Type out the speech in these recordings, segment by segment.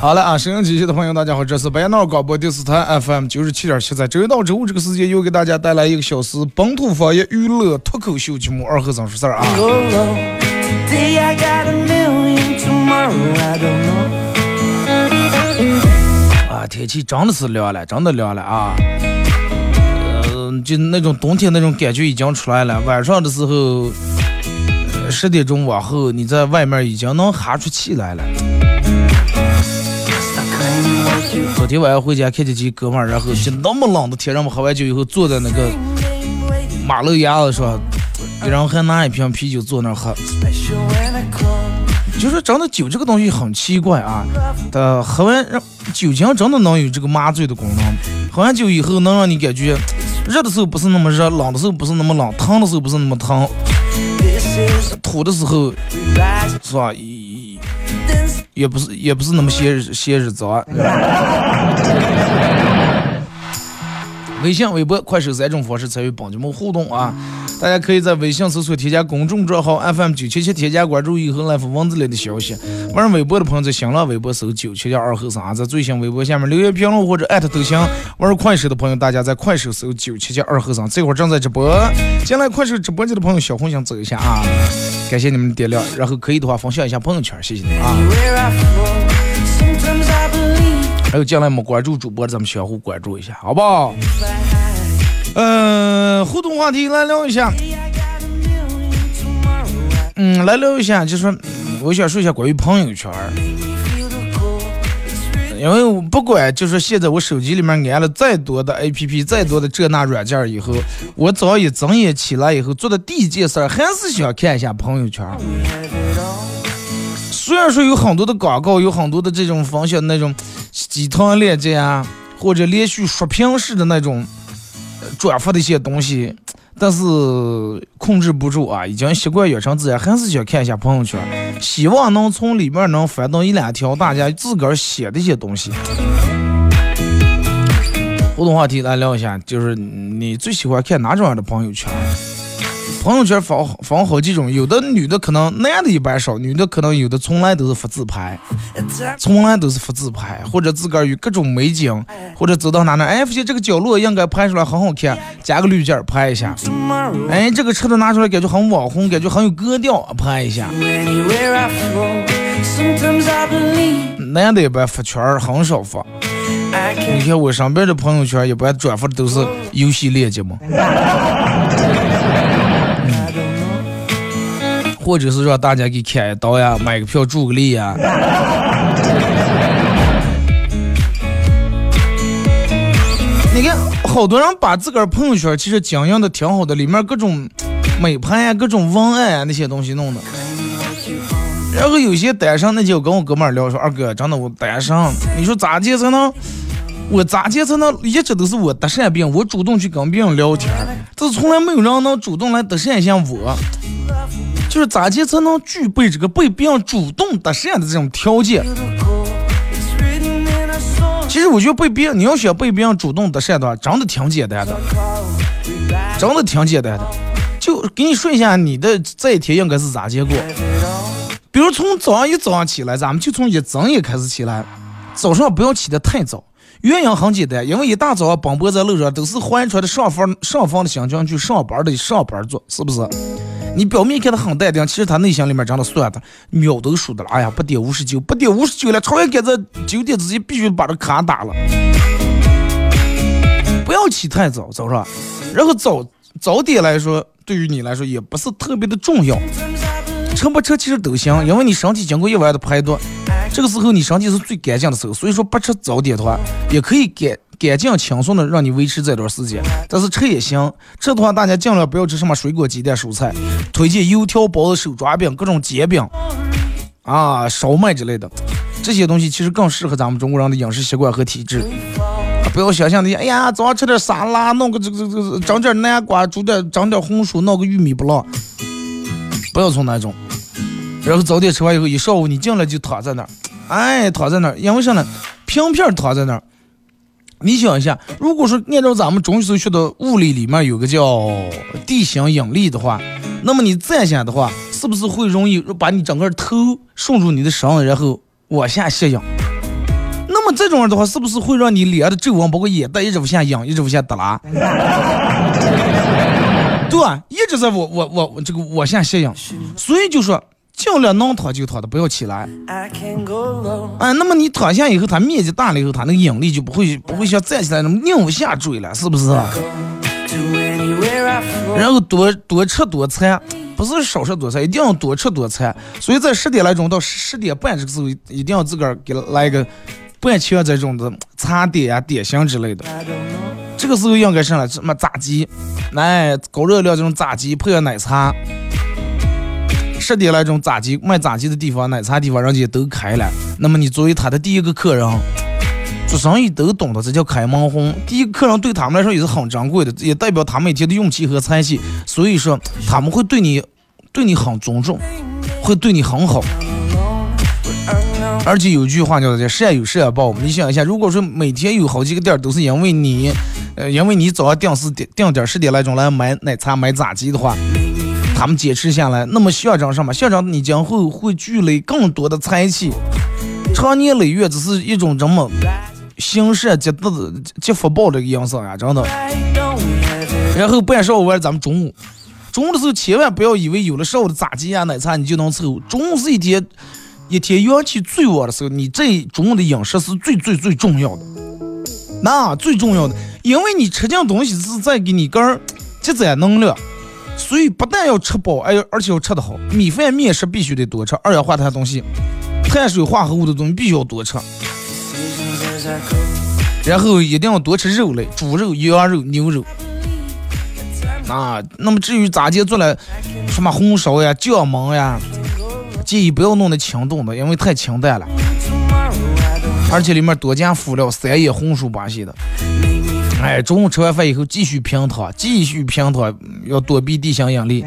好了啊，收音机前的朋友，大家好，这是白闹广播电视台 FM 九十七点七，在周一到周五这个时间又给大家带来一个小时本土方言娱乐脱口秀节目《二和尚说事儿》啊。啊，天气真的是凉了，真的凉了啊。嗯，就那种冬天那种感觉已经出来了。晚上的时候，十点钟往后，你在外面已经能哈出气来了。昨天晚上回家看见几哥们儿，然后就那么冷的天，让我们喝完酒以后坐在那个马路牙子上，然后还拿一瓶啤酒坐那儿喝。就是真的酒这个东西很奇怪啊，它喝完让酒精真的能有这个麻醉的功能。喝完酒以后能让你感觉热的时候不是那么热，冷的时候不是那么冷，疼的时候不是那么疼，吐的时候是吧？也也不是也不是那么些些日子啊。微信、微博、快手三种方式参与帮节们互动啊！大家可以在微信搜索添加公众账号 FM 九七七，添加关注以后来发文字类的消息。玩微博的朋友在新浪微博搜九七七二后三，在最新微博下面留言评论或者艾特都行。玩快手的朋友，大家在快手搜九七七二后三，这会儿正在直播。进来快手直播间的朋友，小红心走一下啊！感谢你们点亮，然后可以的话分享一下朋友圈，谢谢你们啊！还有进来没关注主播的，咱们相互关注一下，好不好？嗯，互动话题来聊一下。嗯，来聊一下，就是我想说一下关于朋友圈儿。因为我不管，就是现在我手机里面安了再多的 APP，再多的这那软件儿以后，我早上一睁眼起来以后做的第一件事儿还是想看一下朋友圈儿。虽然说有很多的广告，有很多的这种方向那种鸡汤链接啊，或者连续刷屏式的那种转发的一些东西，但是控制不住啊，已经习惯养成自然，还是想看一下朋友圈，希望能从里面能翻到一两条大家自个儿写的一些东西。互动话题来聊一下，就是你最喜欢看哪种样的朋友圈？朋友圈发发好几种，有的女的可能男的一般少，女的可能有的从来都是发自拍，从来都是发自拍，或者自个儿有各种美景，或者走到哪哪，哎，发现这个角落应该拍出来很好看，加个滤镜拍一下，哎，这个车子拿出来感觉很网红，感觉很有格调，拍一下。男的一般发圈儿很少发，你看我身边的朋友圈一般转发的都是游戏链接嘛。或者是让大家给砍一刀呀，买个票助个力呀。你看，好多人把自个儿朋友圈其实经营的挺好的，里面各种美拍呀、各种文案啊那些东西弄的。然后有些单身，那就跟我哥们儿聊说，二哥，真的我单身，你说咋介才能？我咋介才能？一直都是我搭讪别人，我主动去跟别人聊天，这从来没有人能主动来搭讪一下我。就是咋介才能具备这个被别人主动搭讪的这种条件？其实我觉得被别人，你要想被别人主动搭讪的话，真的挺简单的，真的挺简单的。就给你说一下你的这一天应该是咋结果。比如从早上一早上起来，咱们就从一睁眼开始起来，早上不要起得太早。原因很简单，因为一大早奔波在路上都是换穿的上方上方的心情去上班的上班族，是不是？你表面看他很淡定，其实他内心里面真的算的秒都数的了。哎呀，八点五十九，八点五十九了，超越赶在九点之前必须把这卡打了。不要起太早，早上，然后早早点来说，对于你来说也不是特别的重要。吃不吃其实都行，因为你身体经过一晚的排毒。这个时候你身体是最干净的时候，所以说不吃早点的话，也可以干干净轻松的让你维持这段时间。但是吃也行，吃的话大家尽量不要吃什么水果、鸡蛋、蔬菜，推荐油条、包子、手抓饼、各种煎饼啊、烧麦之类的这些东西，其实更适合咱们中国人的饮食习惯和体质。不要想象的，哎呀，早上吃点沙拉，弄个这个这个整点南瓜，煮点整点红薯，弄个玉米不落，不要从那种。然后早点吃完以后，一上午你进来就躺在那儿，哎，躺在那儿，因为啥呢？平平躺在那儿。你想一下，如果说按照咱们中学学的物理里面有个叫地心引力的话，那么你站下的话，是不是会容易把你整个头顺住你的身子，然后往下吸引？那么这种的话，是不是会让你脸的皱纹包括眼袋一直往下仰，一直往下耷拉？对吧？一直在我我我这个往下吸引，所以就说。尽量能躺就躺的，不要起来。哎，那么你躺下以后，它面积大了以后，它那个引力就不会不会像站起来那么拧下坠了，是不是？然后多多吃多餐，不是少吃多餐，一定要多吃多餐。所以在十点来钟到十点半这个时候，一定要自个儿给来一个半圈这种的茶点啊、点心之类的。这个时候应该上来什么炸鸡，来高热量这种炸鸡配上奶茶。十点来钟，炸鸡卖炸鸡的地方、奶茶地方，人家都开了。那么你作为他的第一个客人，做生意都懂得，这叫开门红。第一个客人对他们来说也是很珍贵的，也代表他每天的运气和财气。所以说，他们会对你，对你很尊重，会对你很好。而且有句话叫做“善有善报”。你想一下，如果说每天有好几个店都是因为你，呃，因为你早上定时定定点十点来钟来买奶茶、买炸鸡的话。他们坚持下来，那么象征什么？象征你将会会积累更多的财气，长年累月，这是一种这么行善积德、积福报的营生啊，真的。然后半上午完，咱们中午，中午的时候千万不要以为有了上午的炸鸡呀、奶茶你就能凑。中午是一天一天元气最旺的时候，你这中午的饮食是最最最重要的，那最重要的，因为你吃进东西是在给你根积攒能量。所以不但要吃饱，哎，而且要吃得好。米饭、面食必须得多吃，二氧化碳东西、碳水化合物的东西必须要多吃。然后一定要多吃肉类，猪肉、羊肉、牛肉。啊，那么至于咋接做了什么红烧呀、酱焖呀，建议不要弄的清炖的，因为太清淡了，而且里面多加辅料，三叶红薯巴西的。哎，中午吃完饭以后继续平躺，继续平躺，要躲避地心引力。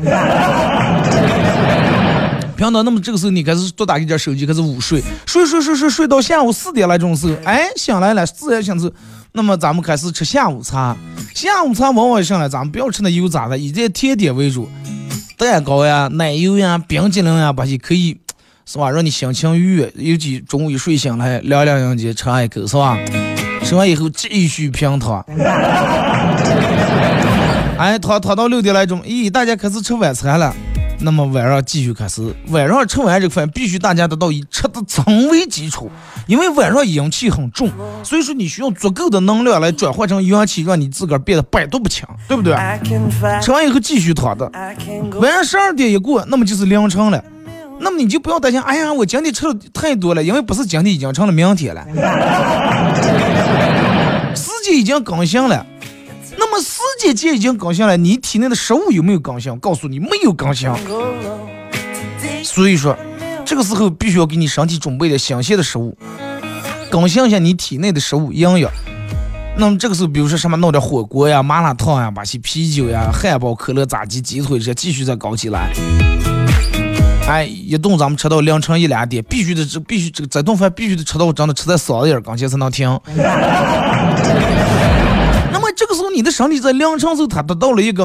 平躺，那么这个时候你开始多打一点手机，开始午睡，睡睡睡睡睡到下午四点来钟时候，哎，醒来了，自然醒时，那么咱们开始吃下午茶。下午茶往往上来，咱们不要吃那油炸的，以这甜点为主，蛋糕呀、奶油呀、冰激凌呀，把些可以，是吧？让你心情愉悦。尤其中午一睡醒来，凉凉人家吃一口，是吧？吃完以后继续平躺，哎，躺躺到六点来钟，咦，大家开始吃晚餐了。那么晚上继续开始，晚上吃完这个饭，必须大家得到以吃的成为基础，因为晚上阴气很重，所以说你需要足够的能量来转换成阳气，让你自个儿变得百毒不侵，对不对？吃完以后继续躺着，晚上十二点一过，那么就是凌晨了。那么你就不要担心，哎呀，我今天吃的太多了，因为不是今天，已经成了明天了。已经更新了，那么时间既已经更新了，你体内的食物有没有更新？告诉你，没有更新。所以说，这个时候必须要给你身体准备的新鲜的食物，更新一下你体内的食物营养。那么这个时候，比如说什么弄点火锅呀、麻辣烫呀、把些啤酒呀、汉堡、可乐、炸鸡、鸡腿这些，继续再搞起来。哎，一顿咱们吃到凌晨一两点，必须得这必须这个这顿饭必须得吃到我真的吃在嗓子眼儿刚前才能停。你的身体在凌晨时候它得到了一个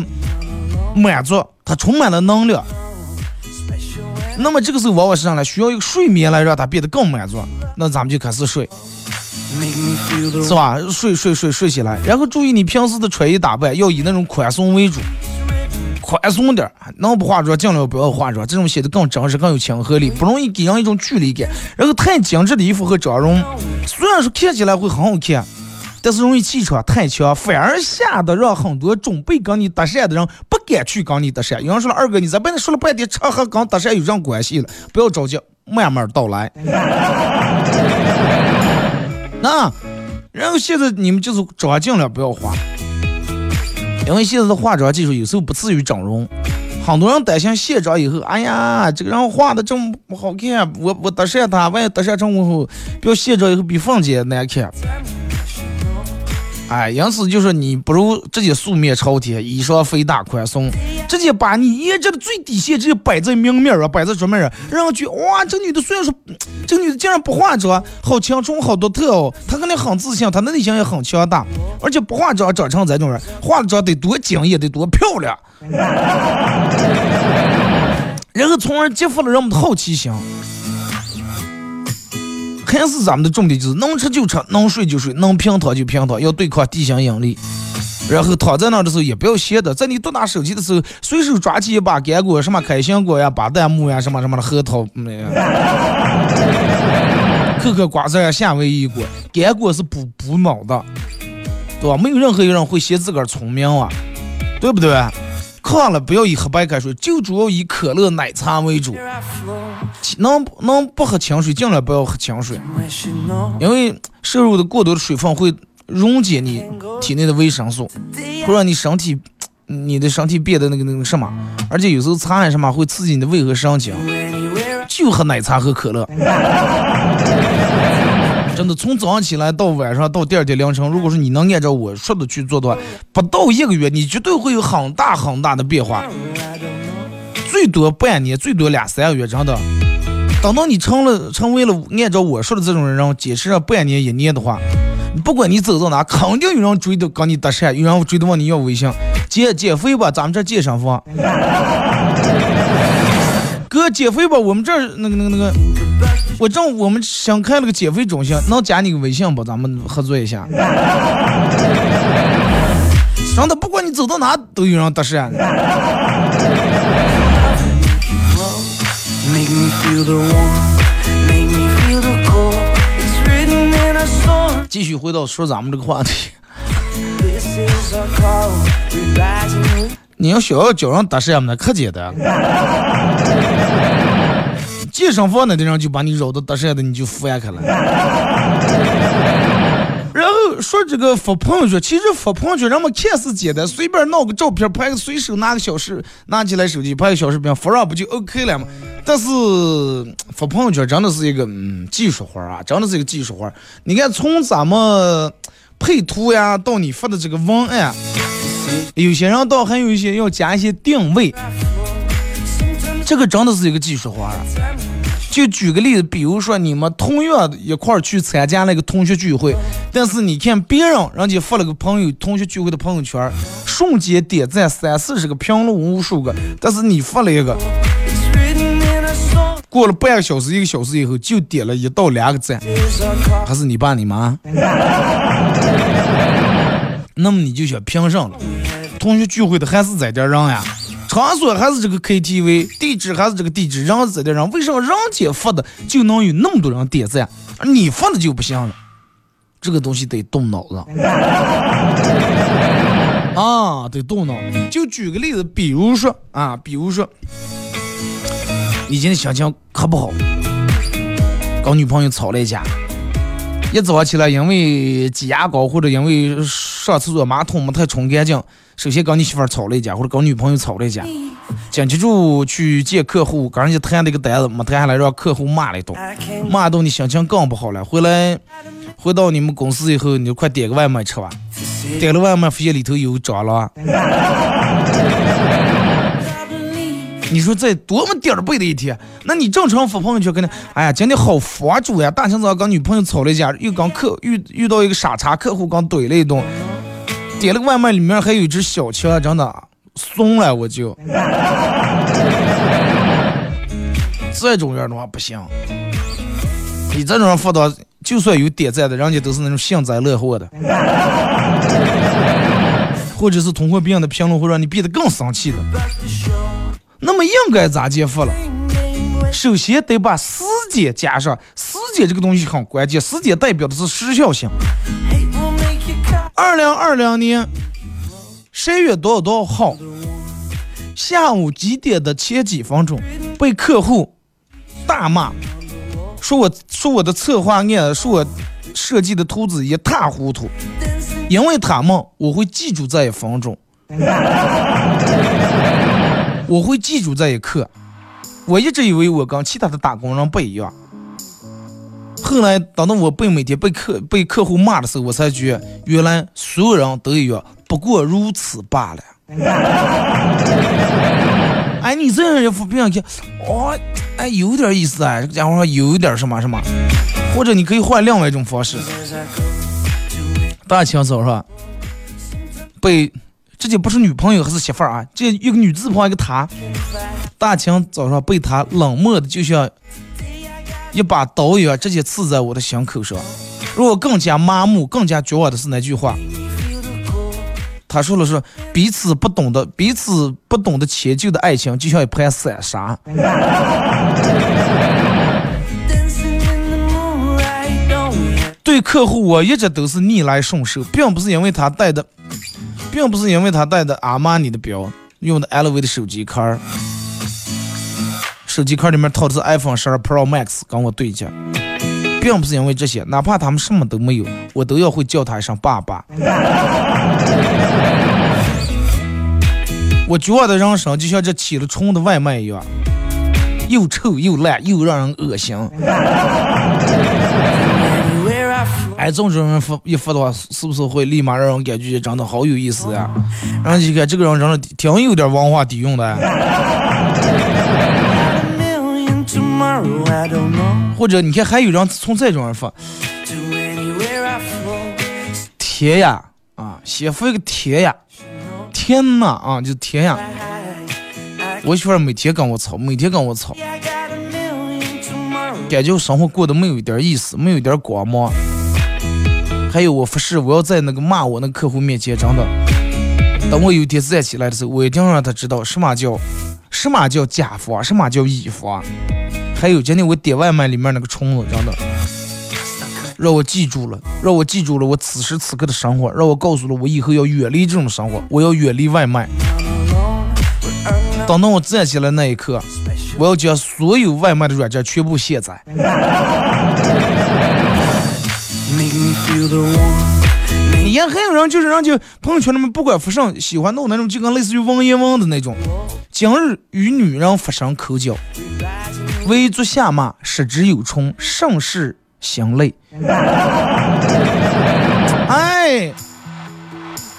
满足，它充满了能量。那么这个时候往往是上来需要一个睡眠来让它变得更满足，那咱们就开始睡。是吧？睡睡睡睡起来，然后注意你平时的穿衣打扮要以那种宽松为主，宽松点，能不化妆尽量不要化妆，这种显得更真实、更有亲和力，不容易给人一种距离感。然后太精致的衣服和妆容，虽然说看起来会很好看，但是容易气场太强，反而吓得让很多准备跟你搭讪的人不敢去跟你搭讪。有人说了，二哥你在外面说了半天，这和跟搭讪有啥关系了？不要着急，慢慢道来。那，然后现在你们就是妆尽量不要化，因为现在的化妆技术有时候不次于整容，很多人担心卸妆以后，哎呀，这个人画的这么不好看，我我搭讪他，万一搭讪成功后，不要卸妆以后比凤姐难看。哎，因此就是你不如直接素面朝天，衣裳肥大宽松，直接把你颜值的最底线直接摆在明面儿啊，摆在桌面儿，让人觉哇，这女的虽然说，这个女的竟然不化妆，好青春，好独特哦，她肯定很自信，她的内心也很强大，而且不化妆长成这种人，化了妆得多惊艳，得多漂亮，然后从而激发了人们的好奇心。还是咱们的重点就是能吃就吃，能睡就睡，能平躺就平躺，要对抗地心引力。然后躺在那的时候也不要闲的，在你多拿手机的时候，随手抓起一把干果，什么开心果呀、巴旦木呀、什么什么的核桃，嗑嗑瓜子呀、夏威夷果。干果是补补脑的，对吧？没有任何一个人会嫌自个儿聪明啊，对不对？渴了不要以喝白开水，就主要以可乐、奶茶为主。能能不喝清水，尽量不要喝清水，因为摄入的过多的水分会溶解你体内的维生素，会让你身体你的身体变得那个那个什么，而且有时候茶什么会刺激你的胃和神经。就喝奶茶和可乐，真的从早上起来到晚上到第二天凌晨，如果说你能按照我说的去做的话，不到一个月，你绝对会有很大很大的变化。最多半年，最多两三个月，真的。等到你成了成为了按照我说的这种人，然后坚持上半年一年的话，不管你走到哪，肯定有人追的跟你搭讪，有人追的问你要微信，减减肥吧，咱们这健身房。哥，减肥吧，我们这儿那个那个那个，我正我们想开了个减肥中心，能加你个微信不？咱们合作一下。真的，不管你走到哪，都有人搭讪。继续回到说咱们这个话题，你要想要叫人搭讪那可简单。健身房那的人就把你绕到搭讪的，你就翻开了。然后说这个发朋友圈，其实发朋友圈人们看似简单，随便弄个照片，拍个随手拿个小视，拿起来手机拍个小视频，发上不就 OK 了吗？但是发朋友圈真的是一个嗯技术活啊，真的是一个技术活。你看从咱们配图呀，到你发的这个文案，有些人倒还有一些要加一些定位，这个真的是一个技术活啊。就举个例子，比如说你们同样一块儿去参加那个同学聚会，但是你看别人人家发了个朋友同学聚会的朋友圈，瞬间点赞三四十个，评论无数个，但是你发了一个，过了半个小时一个小时以后，就点了一到两个赞，还是你爸你妈？那么你就想评上了，同学聚会的还是在这人呀？场所还是这个 KTV，地址还是这个地址，人在的人，为什么人家发的就能有那么多人点赞，而你发的就不行了？这个东西得动脑子 啊，得动脑。就举个例子，比如说啊，比如说，你今天心情可不好，跟女朋友吵了一架，一早上起来因为挤牙膏或者因为上厕所马桶没太冲干净。首先跟你媳妇吵了一架，或者跟女朋友吵了一架，紧接着去见客户，跟人家谈那个单子没谈下来，让客户骂了一顿，骂一顿你心情更不好了。回来回到你们公司以后，你就快点个外卖吃吧。点了外卖发现里头有蟑螂，你说这多么点儿背的一天？那你正常发朋友圈，肯定，哎呀，今天好佛主呀！大清早跟女朋友吵了一架，又刚客遇遇到一个傻叉客户，刚怼了一顿，点了个外卖，里面还有一只小强，真的怂了我就。这种人的话不行，你这种人发到，就算有点赞的，人家都是那种幸灾乐祸的，或者是通过别人的评论会让你变得更生气的。那么应该咋接发了？首先得把时间加上，时间这个东西很关键，时间代表的是时效性。二零二零年十月多少多少号，下午几点的前几分钟，被客户。大骂，说我说我的策划案，说我设计的图纸一塌糊涂，因为他们我会记住这一分钟，我会记住这一刻。我一直以为我跟其他的打工人不一样，后来等到我被每天被客被客户骂的时候，我才觉原来所有人都一样，不过如此罢了。哎，你这样一副表情，哦，哎，有点意思啊，这个家伙有点什么什么，或者你可以换另外一种方式。大清早上被，这就不是女朋友还是媳妇儿啊？这一个女字旁一个他，大清早上被他冷漠的就像一把刀一样，直接刺在我的心口上。如果更加麻木、更加绝望的是那句话。他说了是彼此不懂得彼此不懂得迁就的爱情，就像一盘散沙。对客户，我一直都是逆来顺受，并不是因为他带的，并不是因为他带的阿玛尼的表，用的 LV 的手机壳，手机壳里面套的是 iPhone 十二 Pro Max，跟我对接。并不是因为这些，哪怕他们什么都没有，我都要会叫他一声爸爸。我觉得人生就像这起了虫的外卖一样，又臭又烂又让人恶心。哎，这种人发一发的话，是不是会立马让人感觉长得好有意思呀？然后一看这个人长得挺有点文化底蕴的。或者你看，还有人从这种人发，天呀啊，先发一个天呀，天呐啊，就天呀！我媳妇每天跟我吵，每天跟我吵，感觉生活过得没有一点意思，没有一点光芒。还有我发誓，我要在那个骂我那个客户面前，真的，等我有一天站起来的时候，我一定要让他知道什么叫什么叫甲方，什么叫乙方。还有今天我点外卖里面那个虫子，真的让我记住了，让我记住了我此时此刻的生活，让我告诉了我以后要远离这种生活，我要远离外卖。等到我站起来那一刻，我要将所有外卖的软件全部卸载。你看，还有人就是人家朋友圈里面不管发生喜欢弄那种就跟类似于文言文的那种，今日与女人发生口角。唯足下马，失之有虫，甚是心累。哎，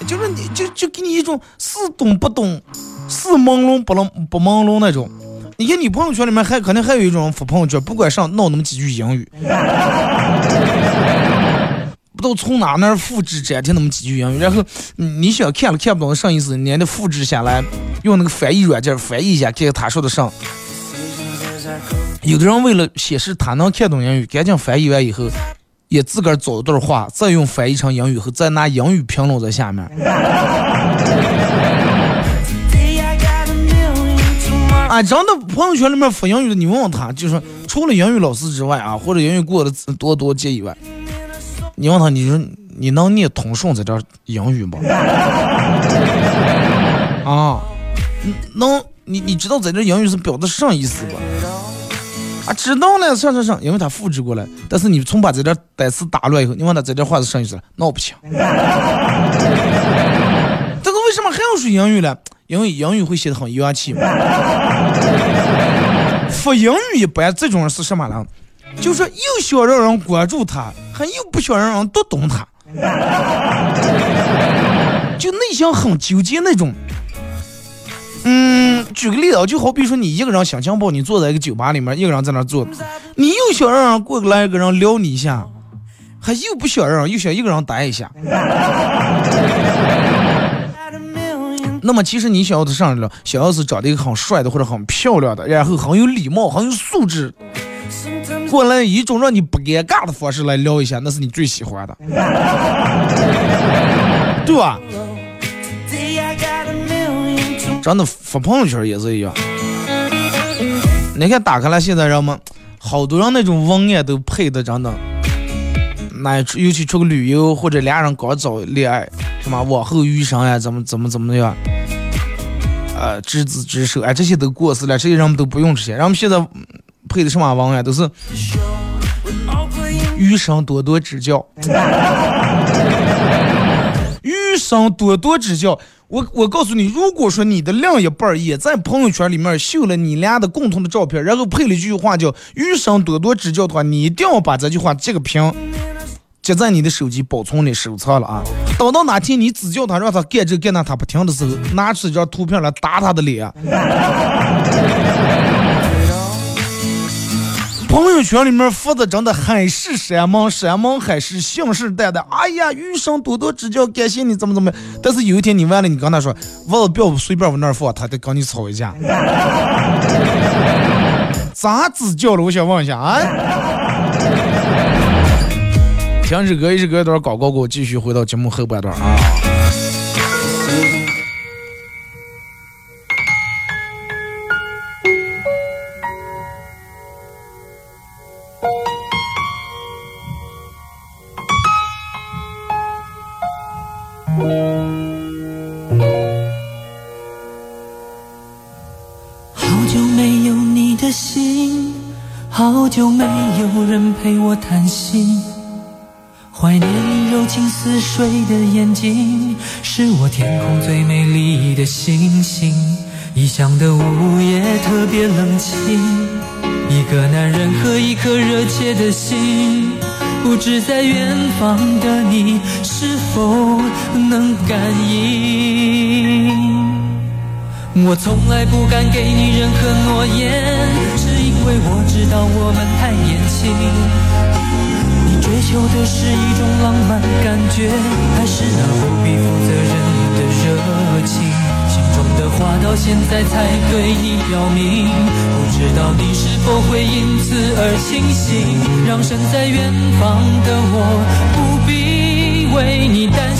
就是你就就给你一种似懂不懂，似朦胧不能不朦胧那种。你看你朋友圈里面还可能还有一种发朋友圈，不管上闹那么几句英语，不知道从哪那儿复制粘贴那么几句英语，然后你想看了看不懂的啥意思，你还得复制下来，用那个翻译软件翻译一下，看看他说的啥。有的人为了显示他能看懂英语，赶紧翻译完以后，也自个儿找一段话，再用翻译成英语后，再拿英语评论在下面。啊，真的朋友圈里面发英语的，你问问他，就是除了英语老师之外啊，或者英语过的多多节以外，你问他，你说你能念通顺在这英语吗？啊，能，你你知道在这英语是表的啥意思不？啊，知道了，上上上，因为他复制过来，但是你从把这点单词打乱以后，你问他这点话是啥意思了，闹不行。这个为什么还要说英语呢？因为英语会写的很洋气嘛。说英语一般这种人是什么呢？就是又想让人关注他，还又不想让人读懂他，就内心很纠结那种。嗯，举个例子，就好比说你一个人想情不好，你坐在一个酒吧里面，一个人在那坐，你又想让人过来一个人撩你一下，还又不想让，又想一个人待一下。那么其实你想要的上来了，想要是长得一个很帅的或者很漂亮的，然后很有礼貌、很有素质，过来以一种让你不尴尬的方式来聊一下，那是你最喜欢的，对吧？真的发朋友圈也是一样。你看打开了，现在人们好多人那种文案都配的真的，那尤其出个旅游或者俩人刚找恋爱，什么往后余生呀，怎么怎么怎么样，呃，执子之手，哎，这些都过时了，这些人们都不用这些，人们现在配的什么文案都是余生多多指教，余生多多指教。我我告诉你，如果说你的另一半也在朋友圈里面秀了你俩的共同的照片，然后配了一句话叫“余生多多指教”的话，你一定要把这句话截个屏，截在你的手机保存里收藏了啊！等到哪天你指教他，让他干这干那，他不听的时候，拿出一张图片来打他的脸。朋友圈里面发的真的海誓山盟，山盟海誓，信誓旦旦。哎呀，余生多多指教，感谢你怎么怎么。但是有一天你完了，你跟他说，袜子不要随便往那儿放，他得跟你吵一架。咋指教了？我想问一下啊。停止歌，一首歌一段广告，给我继续回到节目后半段啊。好久没有你的信，好久没有人陪我谈心，怀念你柔情似水的眼睛，是我天空最美丽的星星。异乡的午夜特别冷清，一个男人和一颗热切的心，不知在远方的你是否能感应。我从来不敢给你任何诺言，是因为我知道我们太年轻。你追求的是一种浪漫感觉，还是那不必负责任的热情？话到现在才对你表明，不知道你是否会因此而清醒，让身在远方的我不必为你担心。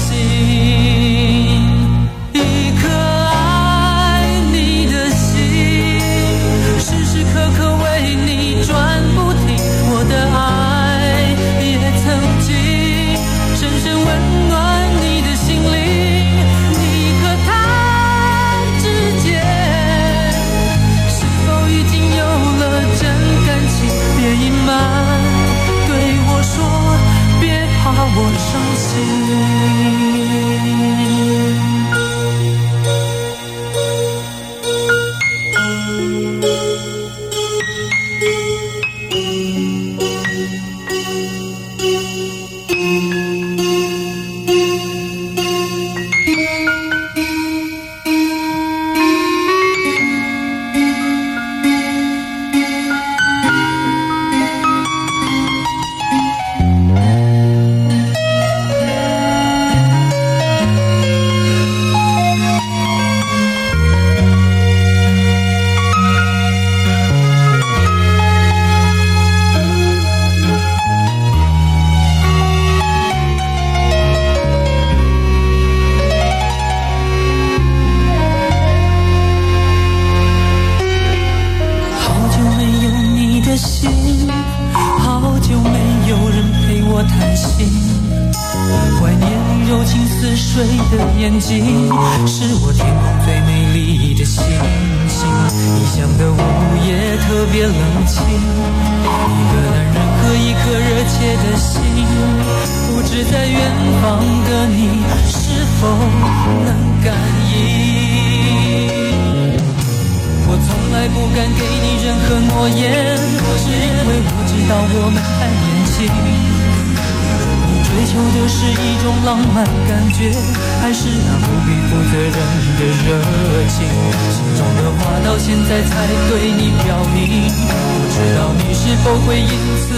是否会因此。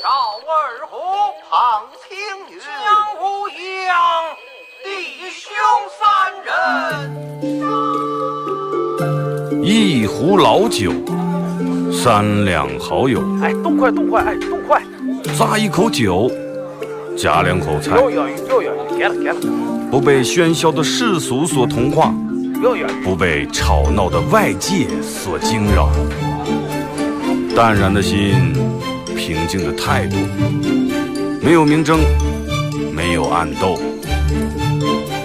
赵二虎、庞青云、江无恙，弟兄三人。一壶老酒，三两好友，哎，动快，动快，哎，动快！咂一口酒，夹两口菜，不被喧嚣的世俗所同化，不被吵闹的外界所惊扰，淡然的心，平静的态度，没有明争，没有暗斗。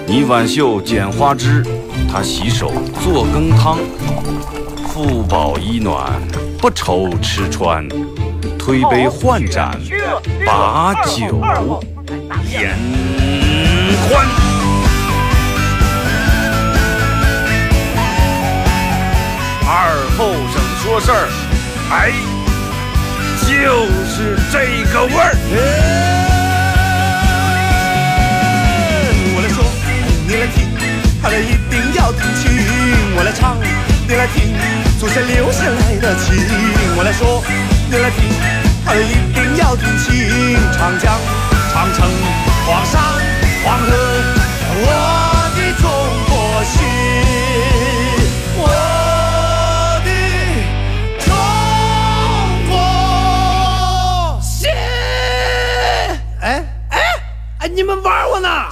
你挽袖剪花枝，他洗手做羹汤，腹饱衣暖，不愁吃穿，推杯换盏，把酒言欢。二后生说事儿，哎，就是这个味儿。我来说，你来听，他们一定要听清。我来唱，你来听，祖先留下来的情。我来说，你来听，他们一定要听清。长江、长城、黄山、黄河，我的中国心，你们玩我呢？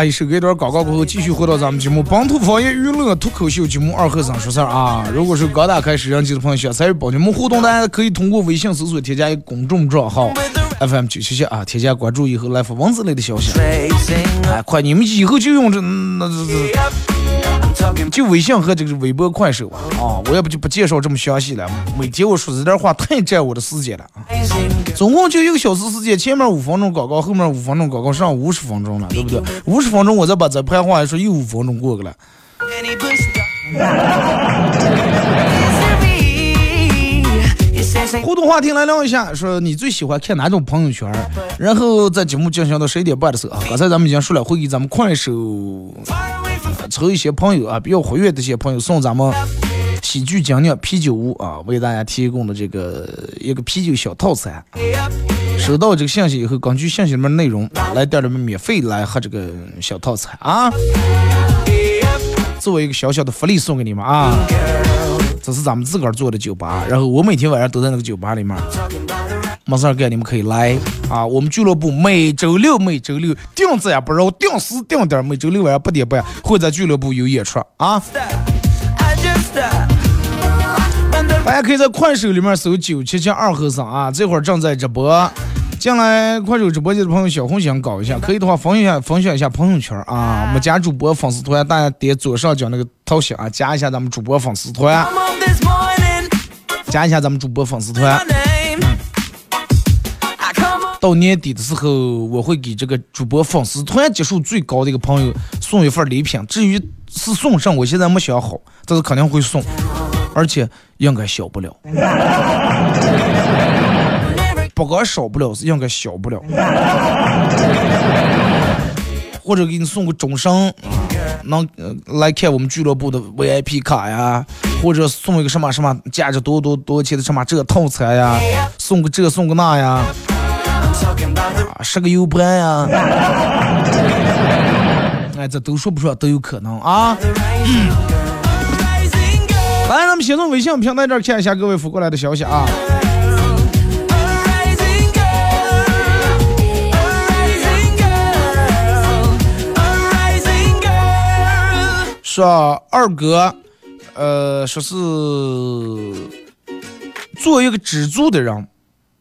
啊，一首歌一段广告过后，继续回到咱们节目《本土方言娱乐脱口秀》节目二和尚说事儿啊。如果是刚打开摄像机的朋友，想参与帮节目互动，大家可以通过微信搜索添加一个公众账号 FM 九七七啊，添加关注以后来发文字类的消息。哎，快，你们以后就用这那这这。就微信和这个微博、快手啊，啊，我要不就不介绍这么详细了。每天我说这点话太占我的时间了啊，总共就一个小时时间，前面五分钟广告，后面五分钟广告，上五十分钟了，对不对？五十分钟我再把这拍话一说，又五分钟过去了。互动话题来聊一下，说你最喜欢看哪种朋友圈？然后在节目进行到十一点半的时候啊，刚才咱们已经说了，会给咱们快手抽一些朋友啊，比较活跃的一些朋友送咱们喜剧精酿啤酒屋啊，为大家提供的这个一个啤酒小套餐。收到这个信息以后，根据信息里面内容来店里面免费来喝这个小套餐啊，作为一个小小的福利送给你们啊。这是咱们自个儿做的酒吧，然后我每天晚上都在那个酒吧里面，没事儿干你们可以来啊。我们俱乐部每周六每周六定子也不饶，定时定点，每周六晚上八点半会在俱乐部有演出啊。大家可以在快手里面搜九七七二和尚啊，这会儿正在直播。进来快手直播间的朋友，小红心搞一下，可以的话分享分享一下朋友圈啊。我们加主播粉丝团，大家点左上角那个头像啊，加一下咱们主播粉丝团，加一下咱们主播粉丝团到年底的时候，我会给这个主播粉丝团结数最高的一个朋友送一份礼品。至于是送上，我现在没想好，但是肯定会送，而且应该小不了。不光少不了，是应该小不了。或者给你送个终身，能、呃来看我们俱乐部的 VIP 卡呀，或者送一个什么什么价值多多多钱的什么这套餐呀，送个这送个那呀。啊，是个 U 盘呀，哎，这都说不说都有可能啊。来，咱们先从微信平台这儿看一下各位发过来的消息啊。说二哥，呃，说是做一个知足的人，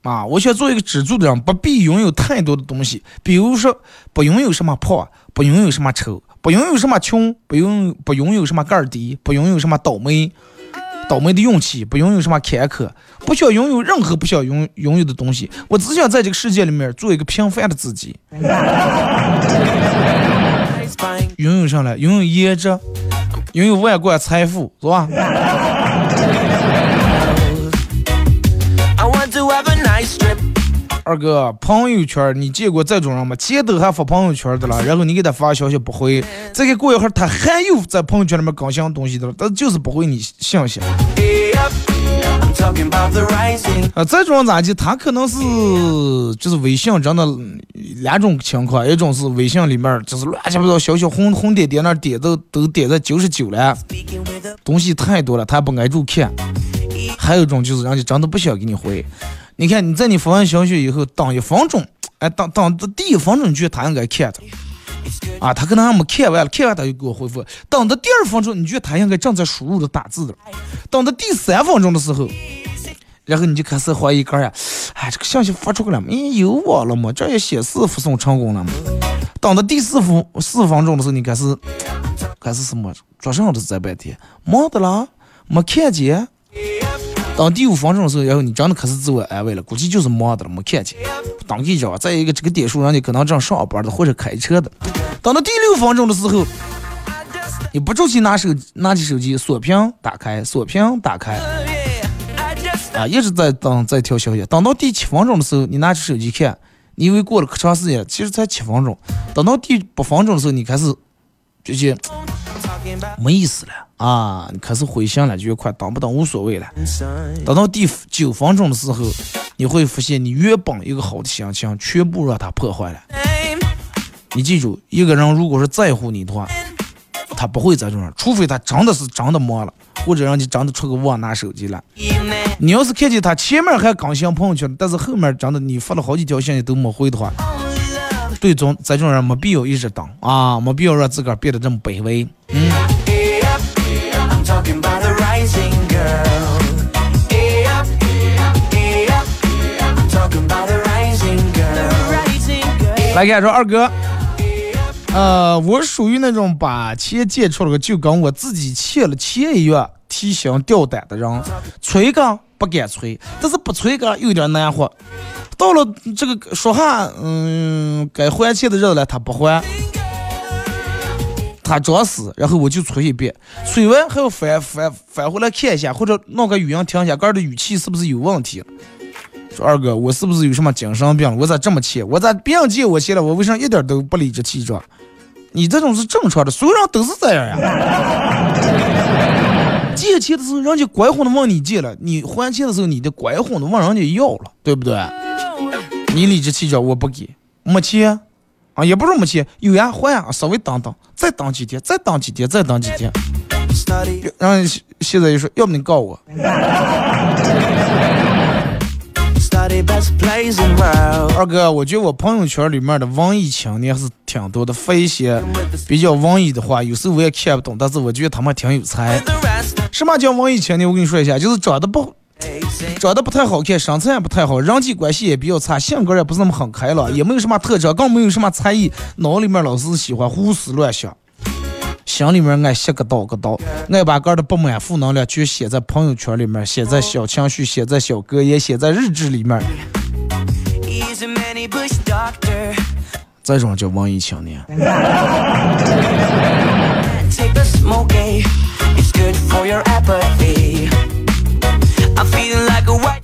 啊，我想做一个知足的人，不必拥有太多的东西，比如说不拥有什么破，不拥有什么丑，不拥有什么穷，不拥不拥有什么个儿低，不拥有什么倒霉，倒霉的运气，不拥有什么坎坷，不需要拥有任何不需要拥拥有的东西，我只想在这个世界里面做一个平凡的自己。拥有上来，拥有颜值，拥有万贯财富，是吧？二哥，朋友圈你见过这种人吗？前头还发朋友圈的了，然后你给他发消息不回，再给过一会儿他还有在朋友圈里面更新东西的了，但就是不回你信息。啊，这种咋的？他可能是就是微信真的两种情况，一种是微信里面就是乱七八糟消息红红点点那点都都点在九十九了东西太多了，他不挨住看。还有一种就是人家真的不想给你回。你看你在你发完消息以后，等一分钟，哎，等等的第一分钟你觉得他应该看的，啊，他可能还没看完，看完他就给我回复。等到第二分钟，你觉得他应该正在输入的打字的，等到第三分钟的时候，然后你就开始怀疑个呀，哎，这个信息发出去了没有我了吗？这也显示发送成功了吗？等到第四分四分钟的时候，你开始开始什么？做啥都是在半天，忙的啦，没看见。当第五分钟的时候，然后你真的开始自我安慰了，估计就是忙的了，没看见。当一着，再一个这个点数，人家可能正上班的或者开车的。等到第六分钟的时候，你不着急拿手拿起手机，锁屏打开，锁屏打开，啊，一直在等在调消息。等到第七分钟的时候，你拿起手机看，你以为过了可长时间，其实才七分钟。等到第八分钟的时候，你开始就觉得没意思了啊，你开始回想了，就快等不等无所谓了。等到第九分钟的时候，你会发现你原本一个好的心情全部让它破坏了。你记住，一个人如果是在乎你的话，他不会在这样，除非他真的是真的忙了，或者让你真的出个忘拿手机了。你要是看见他前面还更新朋友圈，但是后面真的你发了好几条信息都没回的话 love. 对这种这种人没必要一直等啊，没必要让自个儿变得这么卑微。Yep. 来，看俺说二哥，呃，我属于那种把钱借出来就跟我自己欠了钱一样提心吊胆的人，催更不敢催，但是不催更有点难活。到了这个说话，嗯，该还钱的日子了，他不还。他装死，然后我就催一遍，催完还要返返返回来看一下，或者弄个语音听一下，个儿的语气是不是有问题。说二哥，我是不是有什么精神病？我咋这么欠？我咋别人借我钱了？我为啥一点都不理直气壮？你这种是正常的，所有人都是这样呀。借钱的时候，人家乖哄的问你借了；你还钱的时候，你的乖哄的问人家要了，对不对？你理直气壮，我不给，没钱啊，也不是没钱，有呀，还呀，稍微等等，再等几天，再等几天，再等几天。然后现在就说，要不你告我，二哥，我觉得我朋友圈里面的文艺青年还是挺多的，发一些比较文艺的话，有时候我也看不懂，但是我觉得他们挺有才。什么叫文艺青年？我跟你说一下，就是长得不长得不太好看，身材也不太好，人际关系也比较差，性格也不是那么很开朗，也没有什么特长，更没有什么才艺，脑里面老是喜欢胡思乱想，心里面爱写个叨个叨，爱把个儿的不满负能量全写在朋友圈里面，写在小情绪，写在小格言，写在日志里面.这种叫文艺青年。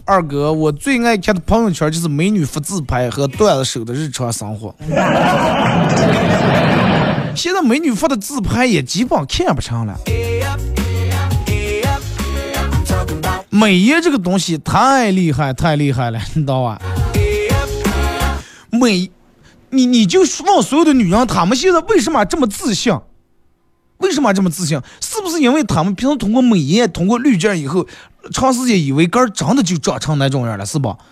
二哥，我最爱看的朋友圈就是美女发自拍和段子手的日常生活。现在美女发的自拍也基本看不成了。美颜这个东西太厉害，太厉害了，你知道吧？美，你你就问所有的女人，她们现在为什么这么自信？为什么这么自信？是不是因为他们平时通过美颜、通过滤镜以后，长时间以为个儿真的就长成那种样了，是吧？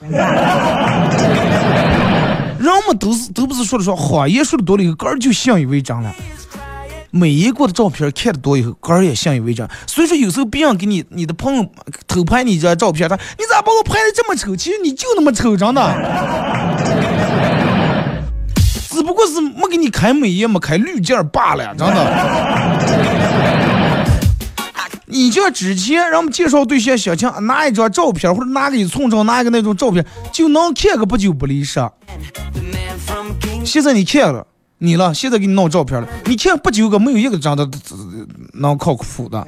人们都是都不是说的说，谎言说的多了以后，个儿就信以为真了。美颜过的照片看的多以后，个儿也信以为真。所以说，有时候别人给你你的朋友偷拍你这照片，他你咋把我拍的这么丑？其实你就那么丑，真的。只不过是没给你开美颜，没开滤镜罢了，真的。你就之前让我们介绍对象相亲，拿一张照片或者拿个一寸照，拿一个那种照片，就能看个不久不离十。现在你看了你了，现在给你弄照片了，你看不久个没有一个长得能靠谱的。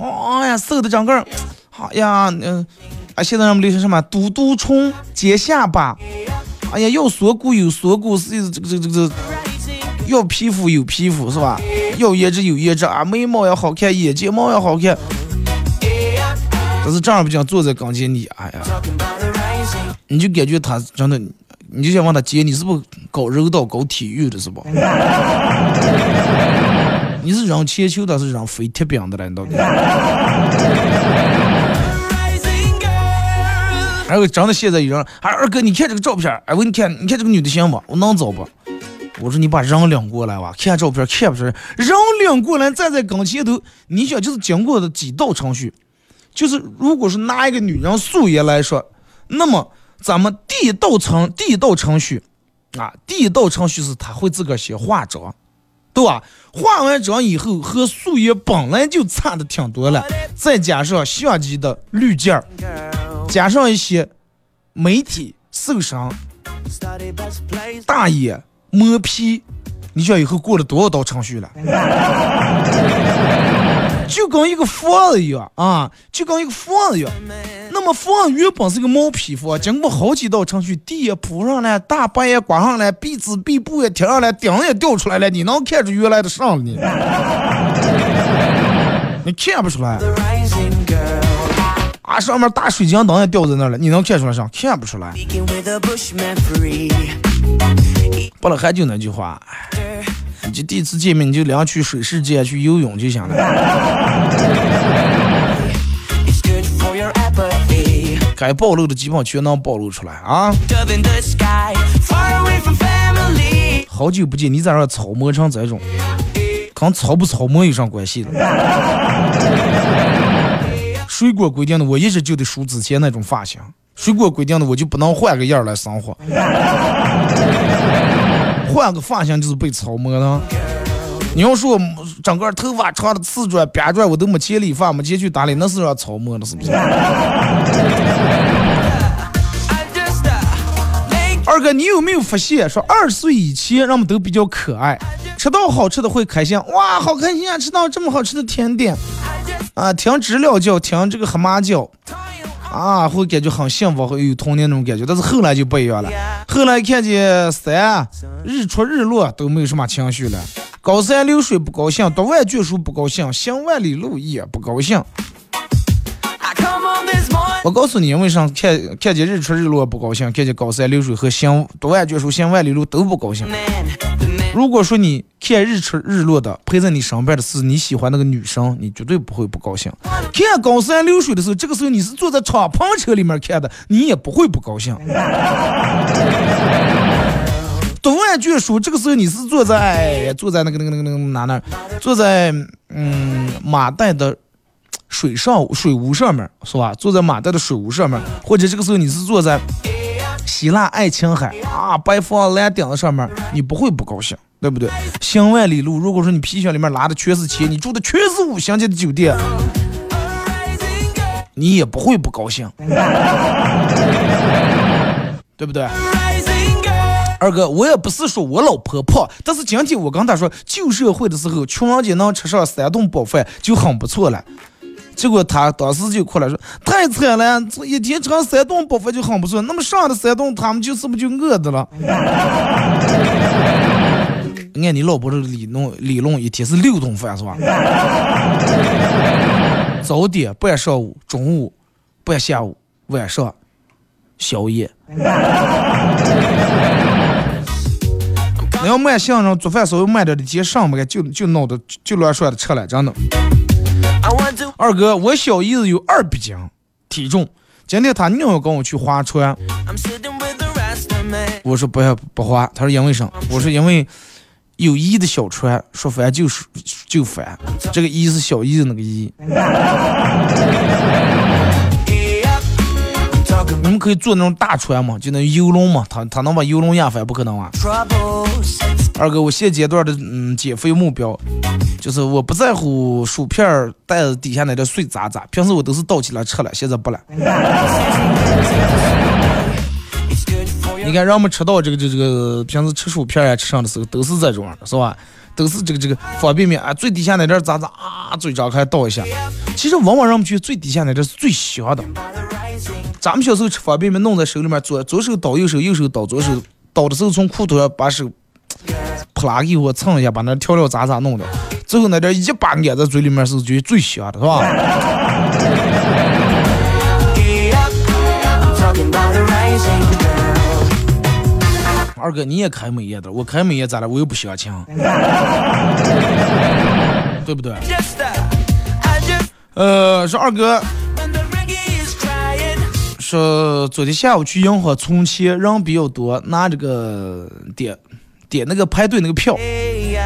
哦呀，瘦的长个儿，好呀，嗯，啊，现在让我们流行什么？嘟嘟唇、尖下巴。哎呀，要锁骨有锁骨，是这个这个这个，要皮肤有皮肤是吧？要颜值有颜值啊，眉毛要好看，眼睫毛要好看。但是正儿八经坐在跟前你，哎呀，你就感觉他真的，你就想问他姐，你是不是搞柔道、搞体育的，是不？你是扔铅球的，是扔飞铁饼的了？你到底？还有真的现在有人，哎二哥，你看这个照片，哎我你看，你看这个女的行不？我能找不？我说你把人领过来吧，看照片看不出来，人领过来站在跟前头，你想就是经过的几道程序，就是如果是拿一个女人素颜来说，那么咱们第一道程第一道程序啊，第一道程序是她会自个儿先化妆，对吧？化完妆以后和素颜本来就差的挺多了，再加上相机的滤镜儿。加上一些媒体受伤、大爷、磨皮，你想以后过了多少道程序了？就跟一个房子一样啊，就跟一个房子一样。那么房原本是个毛坯房，经过好几道程序，地也铺上来，大白也刮上来，壁纸壁布也贴上来，顶也掉出来了，你能看出原来的上了你？你看不出来。啊，上面大水晶灯也吊在那儿了，你能看出来啥？看不出来。不了，还就那句话，你就第一次见面，你就两去水世界去游泳就行了。该暴露的基本全能暴露出来啊！好久不见，你咋让草磨成这种？跟草不草磨有啥关系了？水果规定的，我一直就得梳之前那种发型。水果规定的，我就不能换个样来生活。换个发型就是被草磨的。你要说整个头发长的刺转、编转，我都没钱理发，没钱去打理，那是让草磨的，是不是？二哥，你有没有发现，说二十岁以前人们都比较可爱，吃到好吃的会开心，哇，好开心啊！吃到这么好吃的甜点。啊，听知了叫，听这个蛤蟆叫，啊，会感觉很幸福，会有童年那种感觉。但是后来就不一样了，后来看见山、日出、日落都没有什么情绪了。高山流水不高兴，读万卷书不高兴，行万里路也不高兴。我告诉你，为啥看看见日出日落不高兴，看见高山流水和行读万卷书、行万里路都不高兴？如果说你看日出日落的陪在你身边的是你喜欢那个女生，你绝对不会不高兴。看高山流水的时候，这个时候你是坐在敞篷车里面看的，你也不会不高兴。读万卷书，这个时候你是坐在坐在那个那个那个那个哪那，坐在嗯马代的水上水屋上面是吧？坐在马代的水屋上面，或者这个时候你是坐在希腊爱琴海啊白房蓝顶子上面，你不会不高兴。对不对？行万里路，如果说你皮箱里面拿的全是钱，你住的全是五星级的酒店，你也不会不高兴，对不对？二哥，我也不是说我老婆胖，但是今天我跟他说，旧社会的时候，穷人家能吃上三顿饱饭就很不错了。结果他当时就哭了，说太惨了，一天吃上三顿饱饭就很不错，那么上的三顿他们就是不就饿的了？按你老婆的理论，理论一天是六顿饭是吧？早点半上午，中午半下午，晚上宵夜。你要慢性子做饭稍微慢点的，接上不就就闹的就乱涮的吃了，真的。二哥，我小姨子有二百斤体重，今天她硬要跟我去划船，我说不要不划，她说因为啥？我说因为。有意的小船，说翻就是就翻，这个一是小一的那个一。你们可以坐那种大船嘛，就那游轮嘛，他他能把游轮压翻？不可能啊！二哥，我现阶段的嗯减肥目标，就是我不在乎薯片袋子底下那点碎渣渣，平时我都是倒起来吃了，现在不了。你看，让我们吃到这个这这个平时吃薯片呀吃上的时候，都是这种，是吧？都是这个这个方便面啊，最底下那点渣渣啊，嘴张开倒一下。其实往往让我们觉得最底下那点是最香的。咱们小时候吃方便面，弄在手里面，左左手倒右手，右手倒左手，倒的时候从裤头上把手扑啦给我蹭一下，把那调料渣渣弄掉，最后那点一把按在嘴里面是觉得最香的，是吧？二哥，你也开美颜的，我开美颜咋了？我又不相亲，对不对？呃，说二哥，说昨天下午去银行存钱，人比较多，拿这个点点那个排队那个票，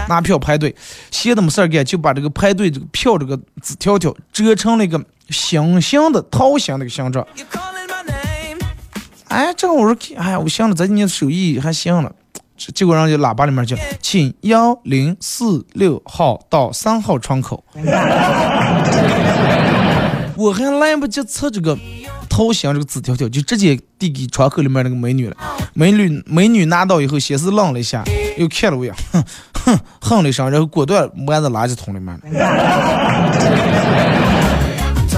拿票排队，闲的没事干，就把这个排队这个票这个纸条条折成了一个心形的桃形那个形状。哎，这个我说，哎呀，我想着，咱今天手艺还行了。结果人家喇叭里面叫，请幺零四六号到三号窗口。我还来不及测这个头像这个纸条条，就直接递给窗口里面那个美女了。美女美女拿到以后，先是愣了一下，又看了我一眼，哼哼哼了一声，然后果断埋在垃圾桶里面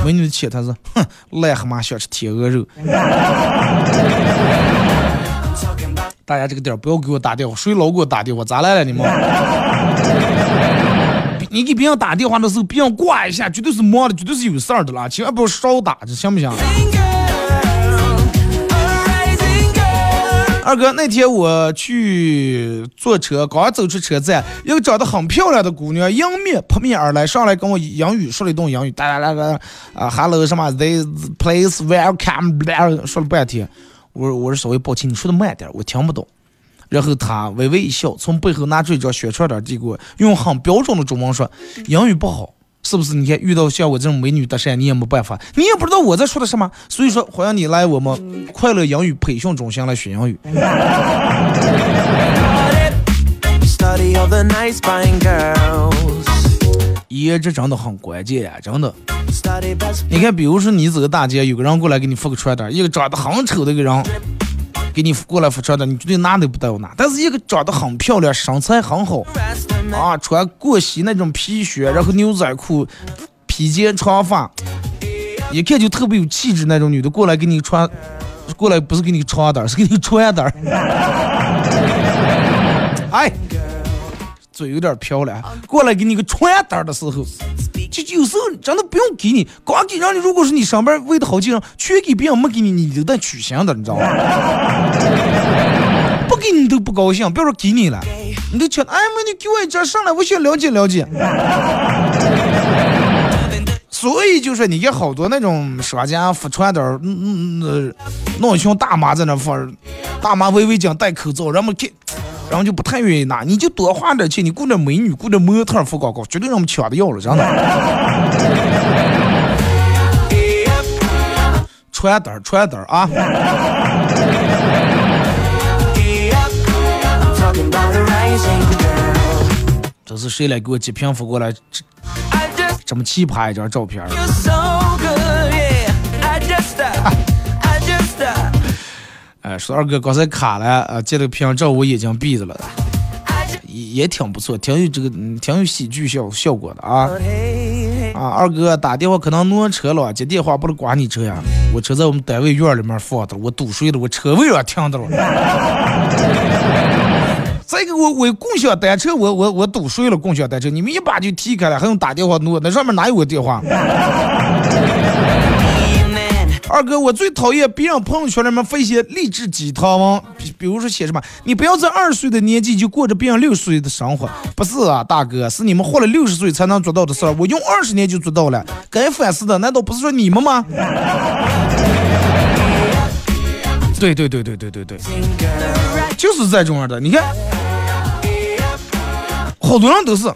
美女的钱，她是哼，癞蛤蟆想吃天鹅肉。大家这个点不要给我打电话，谁老给我打电话？咋来了你们？你给别人打电话的时候，别人挂一下，绝对是忙的，绝对是有事儿的啦，千万不要少打，这行不行？二哥，那天我去坐车，刚走出车站，一个长得很漂亮的姑娘迎面扑面而来，上来跟我英语说了一顿英语，哒哒哒哒，啊，hello 什么，this place welcome，说了半天，我我说稍微抱歉，你说的慢点，我听不懂。然后他微微一笑，从背后拿出一张宣传单递给我，用很标准的中文说，英语不好。是不是？你看遇到像我这种美女搭讪，你也没办法，你也不知道我在说的什么。所以说，欢迎你来我们快乐英语培训中心来学英语。颜值真的很关键呀，真的。你看，比如说你走个大街，有个人过来给你发个传单，一个长得很丑的一个人给你过来发传单，你绝对哪都不带我拿。但是一个长得很漂亮、身材很好。啊，穿过膝那种皮靴，然后牛仔裤，披肩长发，一看就特别有气质那种女的过来给你穿，过来不是给你穿的，是给你穿的。哎，嘴有点瓢了，过来给你个传单的时候，就有时候真的不用给你，光给让你，如果是你上班喂的好几人，全给别人没给你，你都带取心的，你知道吗？不给你都不高兴，别说给你了。你都觉得，哎妈，你给我一张上来，我想了解了解。所以就说，你看好多那种商家发传单，嗯嗯弄一群大妈在那放，大妈微微讲戴口罩，人们看，然后就不太愿意拿。你就多花点钱，你雇点美女，雇点模特发广告，绝对让我们抢的要了，真的。传单传单啊！这是谁来给我截屏发过来？这这么奇葩一张照片？哎，说二哥刚才卡了啊，借了个屏照我眼睛闭着了，也也挺不错，挺有这个，挺有喜剧效效果的啊啊！二哥打电话可能挪车了，接电话不能挂你车呀，我车在我们单位院里面放的，我堵睡了，我车位上停的了。再给我我共享单车，我我我堵睡了。共享单车，你们一把就踢开了，还用打电话挪？那上面哪有我电话？二哥，我最讨厌别人朋友圈里面发一些励志鸡汤文，比比如说写什么，你不要在二十岁的年纪就过着别人六十岁的生活。不是啊，大哥，是你们活了六十岁才能做到的事儿，我用二十年就做到了。该反思的难道不是说你们吗？对对对对对对对，就是这种样的，你看。好多人都是。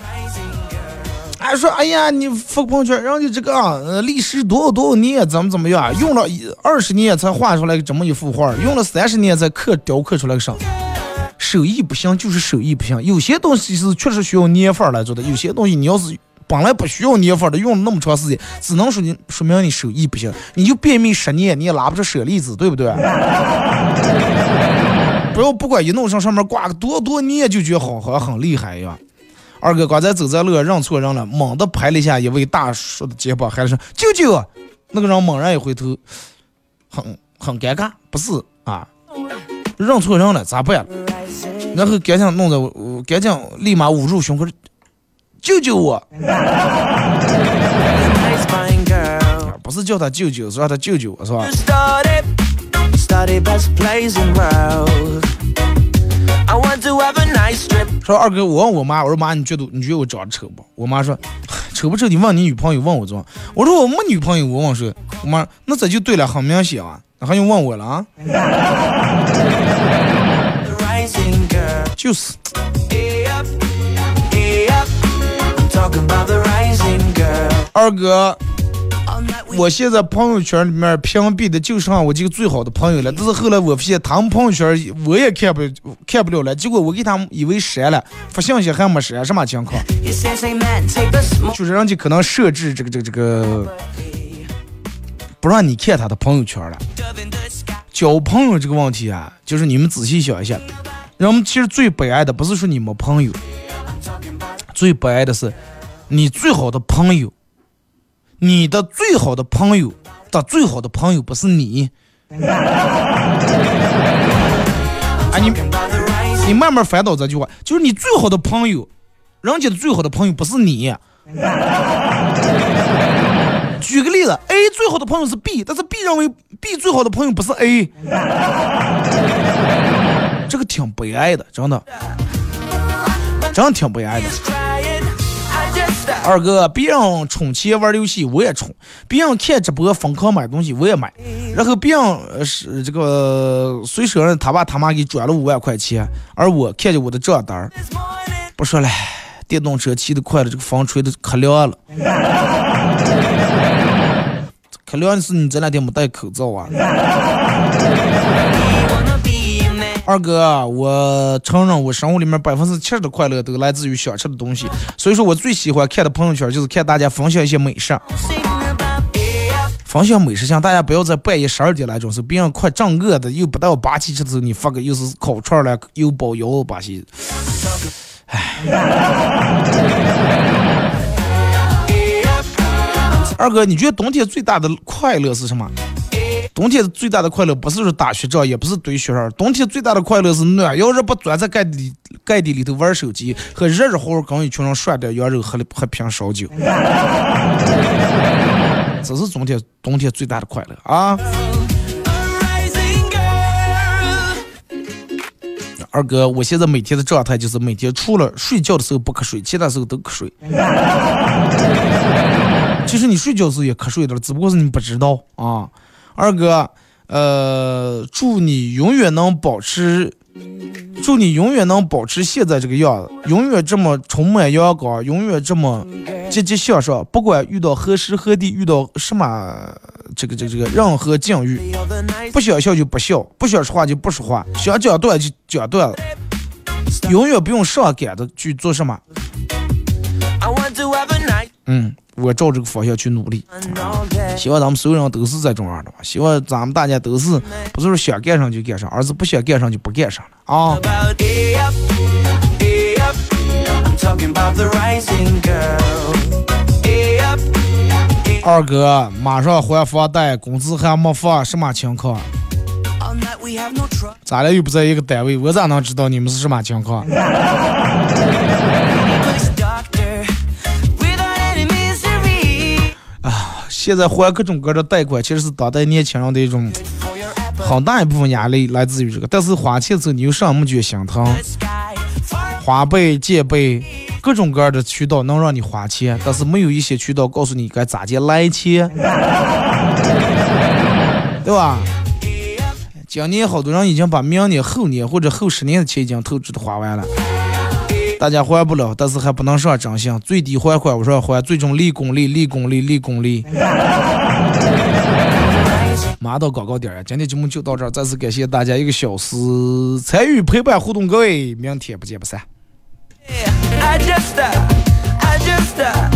还说，哎呀，你发朋友圈，人家这个啊，呃，历时多少多少年，怎么怎么样，用了二十年才画出来这么一幅画，用了三十年才刻雕刻出来个啥？手艺不行，就是手艺不行。有些东西是确实需要年份来做的，有些东西你要是本来不需要年份的，用了那么长时间，只能说你说明你手艺不行。你就便秘十年，你也拉不出舍利子，对不对？不要不管一弄上上面挂个多多年，就觉得好好像很厉害一样。二哥刚才走在路上认错人了，猛地拍了一下一位大叔的肩膀，喊了声“舅舅”，那个人猛然一回头，很很尴尬，不是啊，认错人了咋办？然后赶紧弄得我，赶紧立马捂住胸口，救救我！不是叫他舅舅，是让他救救我，是吧？说二哥，我问我妈，我说妈，你觉得你觉得我长得丑不？我妈说，丑不丑？你问你女朋友，问我做。我说我没女朋友，我问谁？我妈那这就对了，很明显啊，那还用问我了啊？就是。二哥。我现在朋友圈里面屏蔽的就剩我这个最好的朋友了，但是后来我发现他们朋友圈我也看不看不了了，结果我给他们以为删了，发信息还没删，什么情况？就是人家可能设置这个这个这个不让你看他的朋友圈了。交朋友这个问题啊，就是你们仔细想一下，人们其实最悲哀的不是说你没朋友，最悲哀的是你最好的朋友。你的最好的朋友的最好的朋友不是你，啊 你你慢慢翻到这句话，就是你最好的朋友，人家的最好的朋友不是你。举个例子，A 最好的朋友是 B，但是 B 认为 B 最好的朋友不是 A，这个挺悲哀的，真的，真的挺悲哀的。二哥，别人充钱玩游戏，我也充；别人看直播疯狂买东西，我也买。然后别人是这个随手让他爸他妈给转了五万块钱，而我看见我的账单不说了，电动车骑得快了，这个风吹的可凉了。可凉的是你这两天没戴口罩啊。二哥，我承认我生活里面百分之七十的快乐都来自于想吃的东西，所以说我最喜欢看的朋友圈就是看大家分享一些美食。分享美食，像大家不要在半夜十二点来钟是别人快正饿的，又不到八七的时候，你发个又是烤串了，又包邮把些，唉。二哥，你觉得冬天最大的快乐是什么？冬天最大的快乐不是说打雪仗，也不是堆雪人。冬天最大的快乐是暖，要是不钻在盖地盖地里头玩手机，和热热乎乎跟一群人涮点羊肉，喝喝瓶烧酒，这是冬天冬天最大的快乐啊！二哥，我现在每天的状态就是每天除了睡觉的时候不瞌睡，其他时候都瞌睡。其实你睡觉时候也瞌睡的，只不过是你不知道啊。二哥，呃，祝你永远能保持，祝你永远能保持现在这个样子，永远这么充满阳光，永远这么积极向上。不管遇到何时何地，遇到什么这个这个这个任何境遇，不想笑就不笑，不想说话就不说话，想讲段就讲段了，永远不用上赶着去做什么。嗯。我照这个方向去努力，希望咱们所有人都是这种样的吧。希望咱们大家都是不是想干上就干上，而是不想干上就不干上了啊。二哥，马上还房贷，工资还没发，什么情况？咱俩又不在一个单位，我咋能知道你们是什么情况？现在还各种各样的贷款，其实是当代年轻人的一种很大一部分压力来自于这个。但是花钱时候你又上么觉心疼，花呗、借呗，各种各样的渠道能让你花钱，但是没有一些渠道告诉你该咋借来钱，对吧？今年好多人已经把明年、后年或者后十年的钱已经透支的花完了。大家还不了，但是还不能上征信，最低还款我说还，最终立功立立功立立功立。马上到高高点儿，今天节目就到这儿，再次感谢大家一个小时参与陪伴互动，各位，明天不见不散。I just, uh, I just, uh,